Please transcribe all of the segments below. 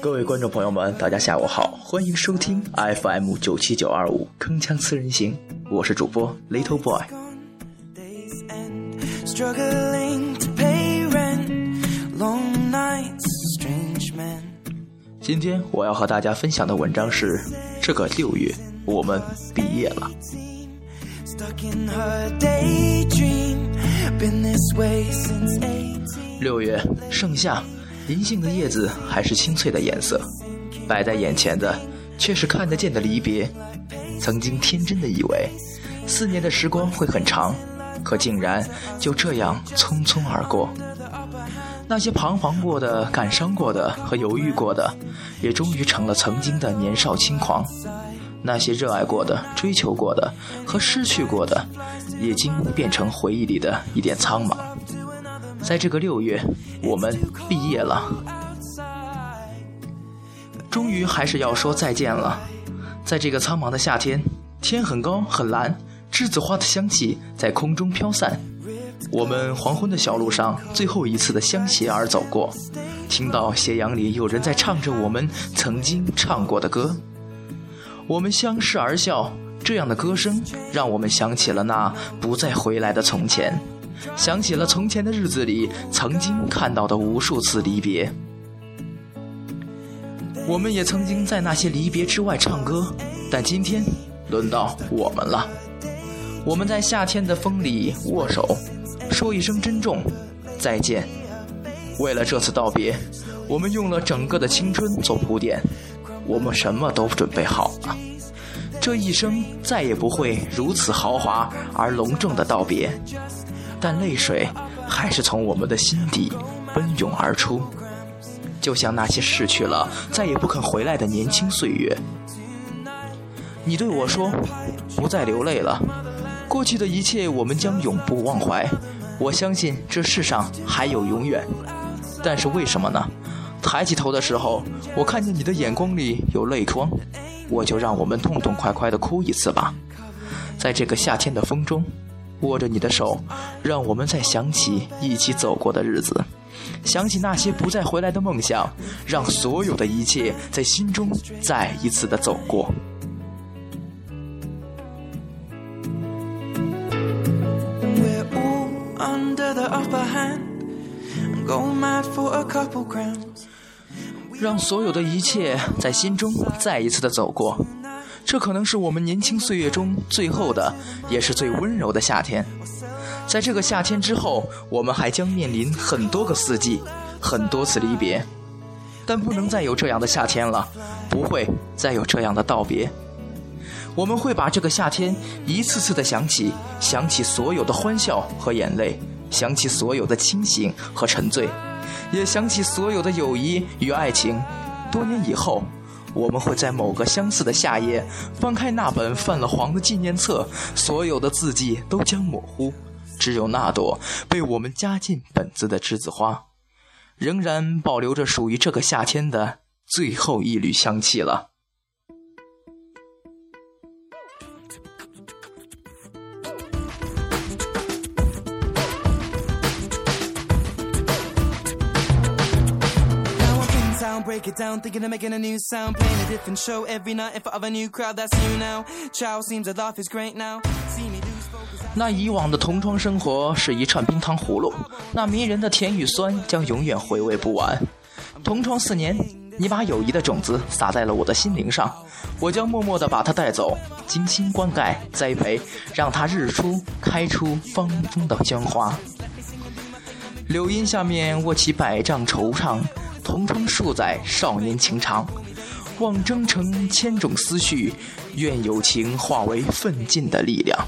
各位观众朋友们，大家下午好，欢迎收听 FM 九七九二五铿锵四人行，我是主播 Little Boy。今天我要和大家分享的文章是：这个六月，我们毕业了。六月盛夏。银杏的叶子还是青翠的颜色，摆在眼前的却是看得见的离别。曾经天真的以为，四年的时光会很长，可竟然就这样匆匆而过。那些彷徨过的、感伤过的和犹豫过的，也终于成了曾经的年少轻狂；那些热爱过的、追求过的和失去过的，已经变成回忆里的一点苍茫。在这个六月，我们毕业了，终于还是要说再见了。在这个苍茫的夏天，天很高很蓝，栀子花的香气在空中飘散。我们黄昏的小路上，最后一次的相携而走过，听到斜阳里有人在唱着我们曾经唱过的歌。我们相视而笑，这样的歌声让我们想起了那不再回来的从前。想起了从前的日子里曾经看到的无数次离别，我们也曾经在那些离别之外唱歌，但今天轮到我们了。我们在夏天的风里握手，说一声珍重，再见。为了这次道别，我们用了整个的青春做铺垫，我们什么都准备好了。这一生再也不会如此豪华而隆重的道别。但泪水还是从我们的心底奔涌而出，就像那些逝去了再也不肯回来的年轻岁月。你对我说：“不再流泪了，过去的一切我们将永不忘怀。”我相信这世上还有永远。但是为什么呢？抬起头的时候，我看见你的眼光里有泪光，我就让我们痛痛快快的哭一次吧，在这个夏天的风中。握着你的手，让我们再想起一起走过的日子，想起那些不再回来的梦想，让所有的一切在心中再一次的走过。让所有的一切在心中再一次的走过。这可能是我们年轻岁月中最后的，也是最温柔的夏天。在这个夏天之后，我们还将面临很多个四季，很多次离别，但不能再有这样的夏天了，不会再有这样的道别。我们会把这个夏天一次次的想起，想起所有的欢笑和眼泪，想起所有的清醒和沉醉，也想起所有的友谊与爱情。多年以后。我们会在某个相似的夏夜，翻开那本泛了黄的纪念册，所有的字迹都将模糊，只有那朵被我们加进本子的栀子花，仍然保留着属于这个夏天的最后一缕香气了。Break it down thinking of making a new sound playing a different show every night of a new crowd that's you now child seems as if it's great now see me do as folk as i do 那以往的同窗生活是一串冰糖葫芦，那迷人的甜与酸将永远回味不完。同窗四年，你把友谊的种子撒在了我的心灵上，我将默默地把它带走，精心灌溉栽培，让它日出开出芳风的鲜花。柳荫下面卧起百丈惆怅。同窗数载，少年情长，望征程千种思绪，愿友情化为奋进的力量。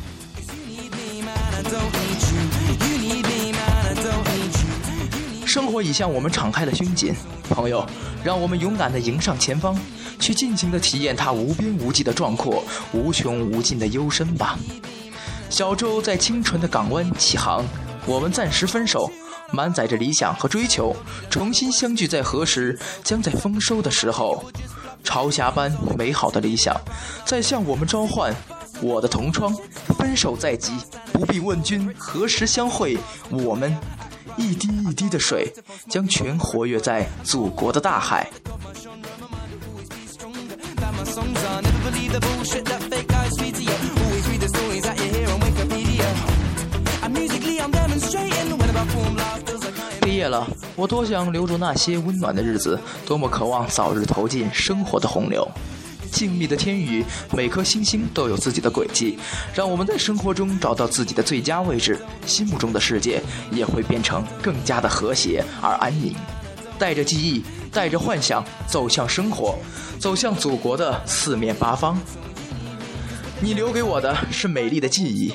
生活已向我们敞开了胸襟，朋友，让我们勇敢地迎上前方，去尽情地体验它无边无际的壮阔，无穷无尽的幽深吧。小舟在清纯的港湾起航，我们暂时分手。满载着理想和追求，重新相聚在何时？将在丰收的时候。朝霞般美好的理想，在向我们召唤。我的同窗，分手在即，不必问君何时相会。我们，一滴一滴的水，将全活跃在祖国的大海。了，我多想留住那些温暖的日子，多么渴望早日投进生活的洪流。静谧的天宇，每颗星星都有自己的轨迹，让我们在生活中找到自己的最佳位置，心目中的世界也会变成更加的和谐而安宁。带着记忆，带着幻想，走向生活，走向祖国的四面八方。你留给我的是美丽的记忆，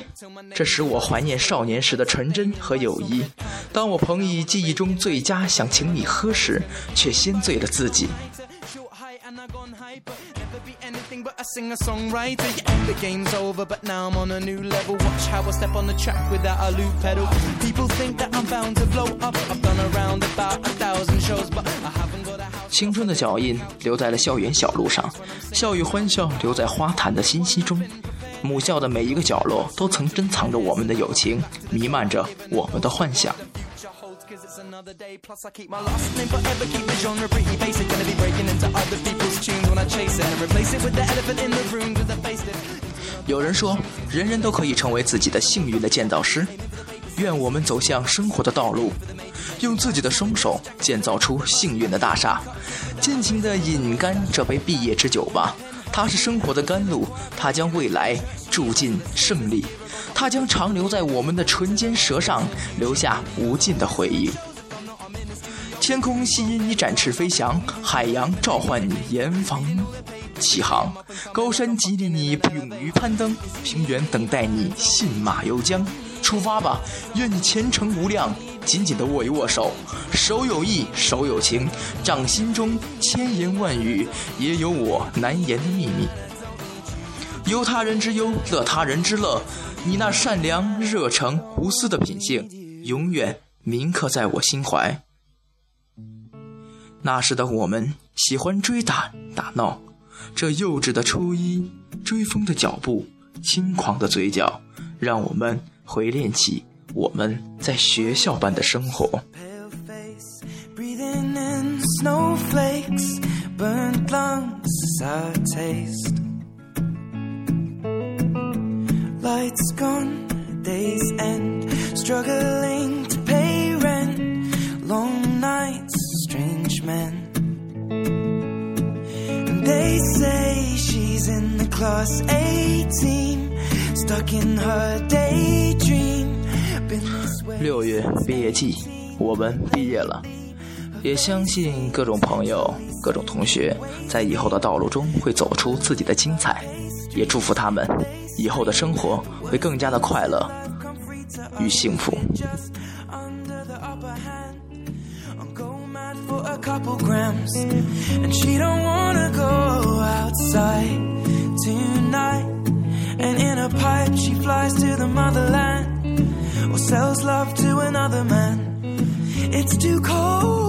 这使我怀念少年时的纯真和友谊。当我捧以记忆中最佳想请你喝时，却先醉了自己。青春的脚印留在了校园小路上，笑语欢笑留在花坛的信息中。母校的每一个角落都曾珍藏着我们的友情，弥漫着我们的幻想。有人说，人人都可以成为自己的幸运的建造师。愿我们走向生活的道路，用自己的双手建造出幸运的大厦。尽情地饮干这杯毕业之酒吧，它是生活的甘露，它将未来注进胜利，它将长留在我们的唇间舌上，留下无尽的回忆。天空吸引你展翅飞翔，海洋召唤你严防起航，高山激励你勇于攀登，平原等待你信马由缰。出发吧，愿你前程无量。紧紧的握一握手，手有意，手有情，掌心中千言万语，也有我难言的秘密。忧他人之忧，乐他人之乐。你那善良、热诚、无私的品性，永远铭刻在我心怀。那时的我们喜欢追打打闹，这幼稚的初一，追风的脚步，轻狂的嘴角，让我们回恋起我们在学校般的生活。六月毕业季，我们毕业了，也相信各种朋友、各种同学在以后的道路中会走出自己的精彩，也祝福他们以后的生活会更加的快乐与幸福。And in a pipe she flies to the motherland Or sells love to another man. It's too cold